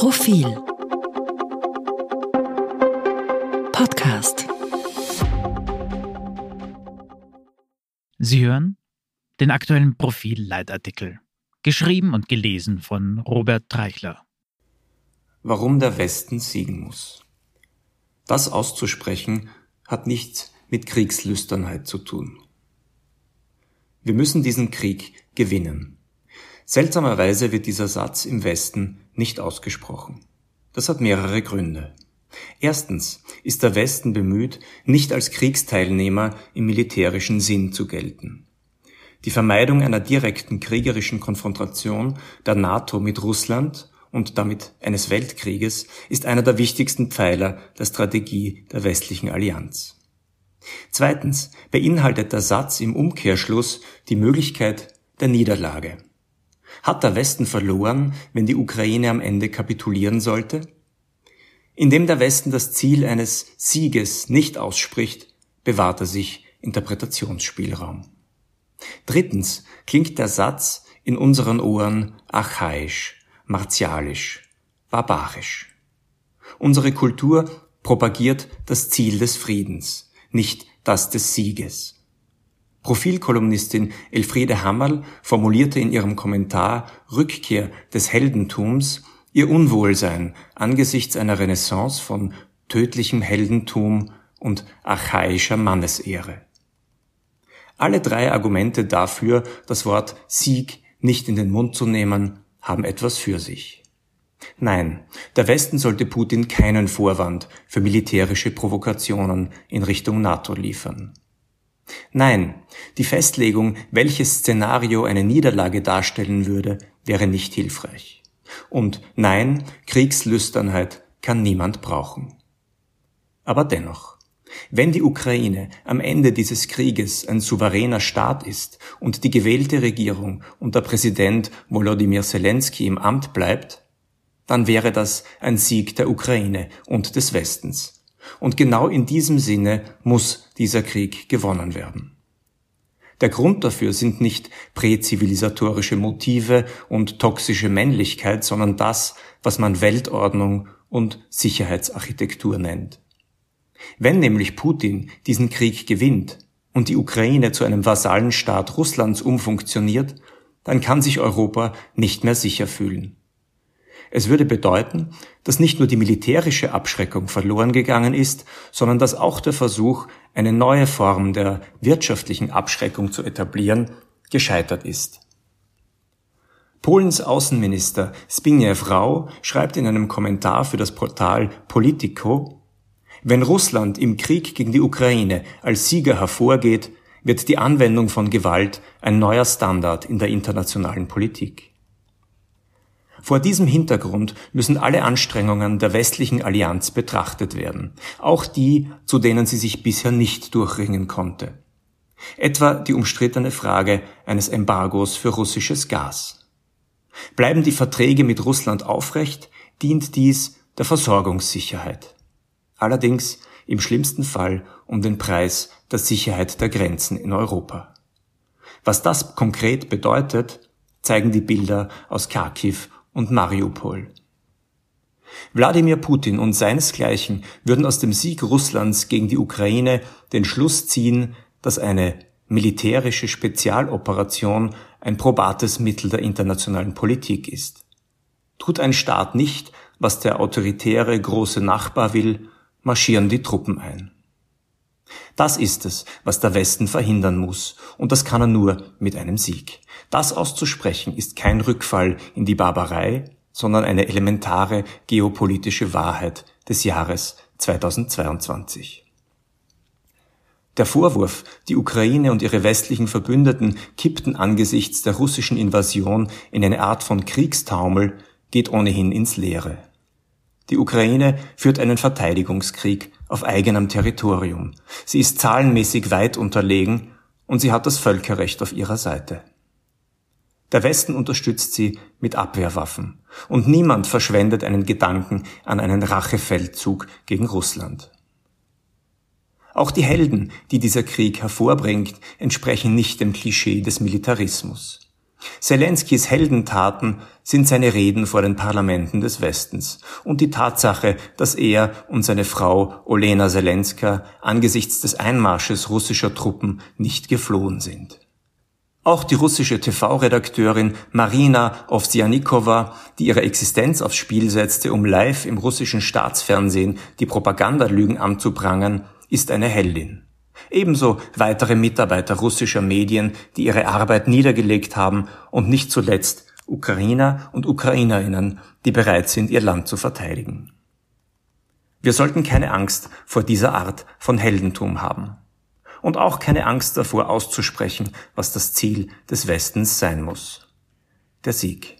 Profil Podcast Sie hören den aktuellen Profil-Leitartikel, geschrieben und gelesen von Robert Treichler. Warum der Westen siegen muss. Das auszusprechen hat nichts mit Kriegslüsternheit zu tun. Wir müssen diesen Krieg gewinnen. Seltsamerweise wird dieser Satz im Westen nicht ausgesprochen. Das hat mehrere Gründe. Erstens ist der Westen bemüht, nicht als Kriegsteilnehmer im militärischen Sinn zu gelten. Die Vermeidung einer direkten kriegerischen Konfrontation der NATO mit Russland und damit eines Weltkrieges ist einer der wichtigsten Pfeiler der Strategie der westlichen Allianz. Zweitens beinhaltet der Satz im Umkehrschluss die Möglichkeit der Niederlage. Hat der Westen verloren, wenn die Ukraine am Ende kapitulieren sollte? Indem der Westen das Ziel eines Sieges nicht ausspricht, bewahrt er sich Interpretationsspielraum. Drittens klingt der Satz in unseren Ohren archaisch, martialisch, barbarisch. Unsere Kultur propagiert das Ziel des Friedens, nicht das des Sieges. Profilkolumnistin Elfriede Hammerl formulierte in ihrem Kommentar Rückkehr des Heldentums ihr Unwohlsein angesichts einer Renaissance von tödlichem Heldentum und archaischer Mannesehre. Alle drei Argumente dafür, das Wort Sieg nicht in den Mund zu nehmen, haben etwas für sich. Nein, der Westen sollte Putin keinen Vorwand für militärische Provokationen in Richtung NATO liefern. Nein, die Festlegung, welches Szenario eine Niederlage darstellen würde, wäre nicht hilfreich. Und nein, Kriegslüsternheit kann niemand brauchen. Aber dennoch, wenn die Ukraine am Ende dieses Krieges ein souveräner Staat ist und die gewählte Regierung unter Präsident Volodymyr Zelensky im Amt bleibt, dann wäre das ein Sieg der Ukraine und des Westens und genau in diesem Sinne muss dieser Krieg gewonnen werden. Der Grund dafür sind nicht präzivilisatorische Motive und toxische Männlichkeit, sondern das, was man Weltordnung und Sicherheitsarchitektur nennt. Wenn nämlich Putin diesen Krieg gewinnt und die Ukraine zu einem Vasallenstaat Russlands umfunktioniert, dann kann sich Europa nicht mehr sicher fühlen. Es würde bedeuten, dass nicht nur die militärische Abschreckung verloren gegangen ist, sondern dass auch der Versuch, eine neue Form der wirtschaftlichen Abschreckung zu etablieren, gescheitert ist. Polens Außenminister Zbigniew Rau schreibt in einem Kommentar für das Portal Politico, wenn Russland im Krieg gegen die Ukraine als Sieger hervorgeht, wird die Anwendung von Gewalt ein neuer Standard in der internationalen Politik. Vor diesem Hintergrund müssen alle Anstrengungen der westlichen Allianz betrachtet werden, auch die, zu denen sie sich bisher nicht durchringen konnte. Etwa die umstrittene Frage eines Embargos für russisches Gas. Bleiben die Verträge mit Russland aufrecht, dient dies der Versorgungssicherheit. Allerdings im schlimmsten Fall um den Preis der Sicherheit der Grenzen in Europa. Was das konkret bedeutet, zeigen die Bilder aus Kharkiv und Mariupol. Wladimir Putin und seinesgleichen würden aus dem Sieg Russlands gegen die Ukraine den Schluss ziehen, dass eine militärische Spezialoperation ein probates Mittel der internationalen Politik ist. Tut ein Staat nicht, was der autoritäre große Nachbar will, marschieren die Truppen ein. Das ist es, was der Westen verhindern muss, und das kann er nur mit einem Sieg. Das auszusprechen ist kein Rückfall in die Barbarei, sondern eine elementare geopolitische Wahrheit des Jahres 2022. Der Vorwurf, die Ukraine und ihre westlichen Verbündeten kippten angesichts der russischen Invasion in eine Art von Kriegstaumel, geht ohnehin ins Leere. Die Ukraine führt einen Verteidigungskrieg auf eigenem Territorium. Sie ist zahlenmäßig weit unterlegen und sie hat das Völkerrecht auf ihrer Seite. Der Westen unterstützt sie mit Abwehrwaffen und niemand verschwendet einen Gedanken an einen Rachefeldzug gegen Russland. Auch die Helden, die dieser Krieg hervorbringt, entsprechen nicht dem Klischee des Militarismus. Zelenskys Heldentaten sind seine Reden vor den Parlamenten des Westens und die Tatsache, dass er und seine Frau Olena Zelenska angesichts des Einmarsches russischer Truppen nicht geflohen sind. Auch die russische TV-Redakteurin Marina Ovsjanikova, die ihre Existenz aufs Spiel setzte, um live im russischen Staatsfernsehen die Propagandalügen anzuprangern, ist eine Heldin. Ebenso weitere Mitarbeiter russischer Medien, die ihre Arbeit niedergelegt haben und nicht zuletzt Ukrainer und Ukrainerinnen, die bereit sind, ihr Land zu verteidigen. Wir sollten keine Angst vor dieser Art von Heldentum haben und auch keine Angst davor auszusprechen, was das Ziel des Westens sein muss. Der Sieg.